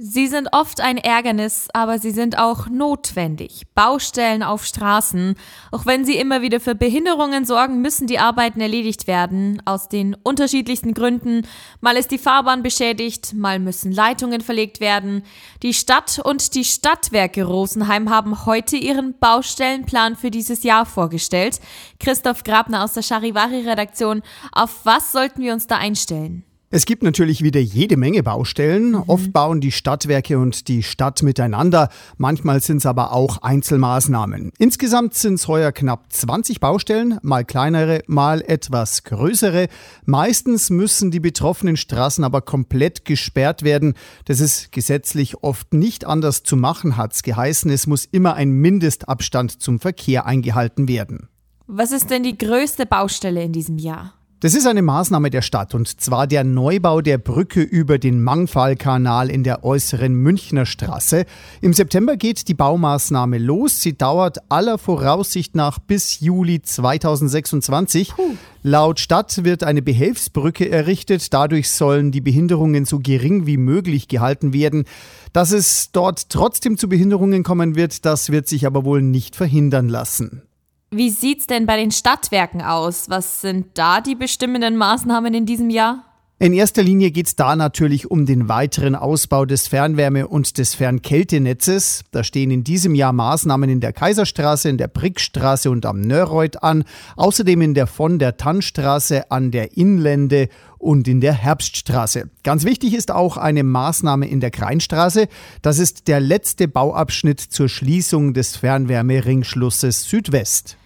Sie sind oft ein Ärgernis, aber sie sind auch notwendig. Baustellen auf Straßen. Auch wenn sie immer wieder für Behinderungen sorgen, müssen die Arbeiten erledigt werden. Aus den unterschiedlichsten Gründen. Mal ist die Fahrbahn beschädigt, mal müssen Leitungen verlegt werden. Die Stadt und die Stadtwerke Rosenheim haben heute ihren Baustellenplan für dieses Jahr vorgestellt. Christoph Grabner aus der Charivari-Redaktion. Auf was sollten wir uns da einstellen? Es gibt natürlich wieder jede Menge Baustellen. Mhm. Oft bauen die Stadtwerke und die Stadt miteinander. Manchmal sind es aber auch Einzelmaßnahmen. Insgesamt sind es heuer knapp 20 Baustellen, mal kleinere, mal etwas größere. Meistens müssen die betroffenen Straßen aber komplett gesperrt werden. Das ist gesetzlich oft nicht anders zu machen, hat es geheißen. Es muss immer ein Mindestabstand zum Verkehr eingehalten werden. Was ist denn die größte Baustelle in diesem Jahr? Das ist eine Maßnahme der Stadt und zwar der Neubau der Brücke über den Mangfallkanal in der äußeren Münchner Straße. Im September geht die Baumaßnahme los. Sie dauert aller Voraussicht nach bis Juli 2026. Puh. Laut Stadt wird eine Behelfsbrücke errichtet. Dadurch sollen die Behinderungen so gering wie möglich gehalten werden. Dass es dort trotzdem zu Behinderungen kommen wird, das wird sich aber wohl nicht verhindern lassen. Wie sieht's denn bei den Stadtwerken aus? Was sind da die bestimmenden Maßnahmen in diesem Jahr? In erster Linie geht es da natürlich um den weiteren Ausbau des Fernwärme- und des Fernkältenetzes. Da stehen in diesem Jahr Maßnahmen in der Kaiserstraße, in der Brickstraße und am Nörreuth an, außerdem in der von der Tannstraße, an der Inlände und in der Herbststraße. Ganz wichtig ist auch eine Maßnahme in der Kreinstraße. Das ist der letzte Bauabschnitt zur Schließung des Fernwärmeringschlusses Südwest.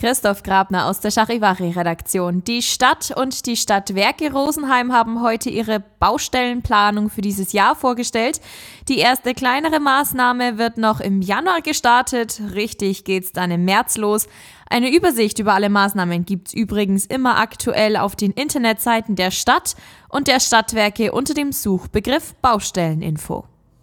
Christoph Grabner aus der Charivari-Redaktion. Die Stadt und die Stadtwerke Rosenheim haben heute ihre Baustellenplanung für dieses Jahr vorgestellt. Die erste kleinere Maßnahme wird noch im Januar gestartet. Richtig geht's dann im März los. Eine Übersicht über alle Maßnahmen gibt's übrigens immer aktuell auf den Internetseiten der Stadt und der Stadtwerke unter dem Suchbegriff Baustelleninfo.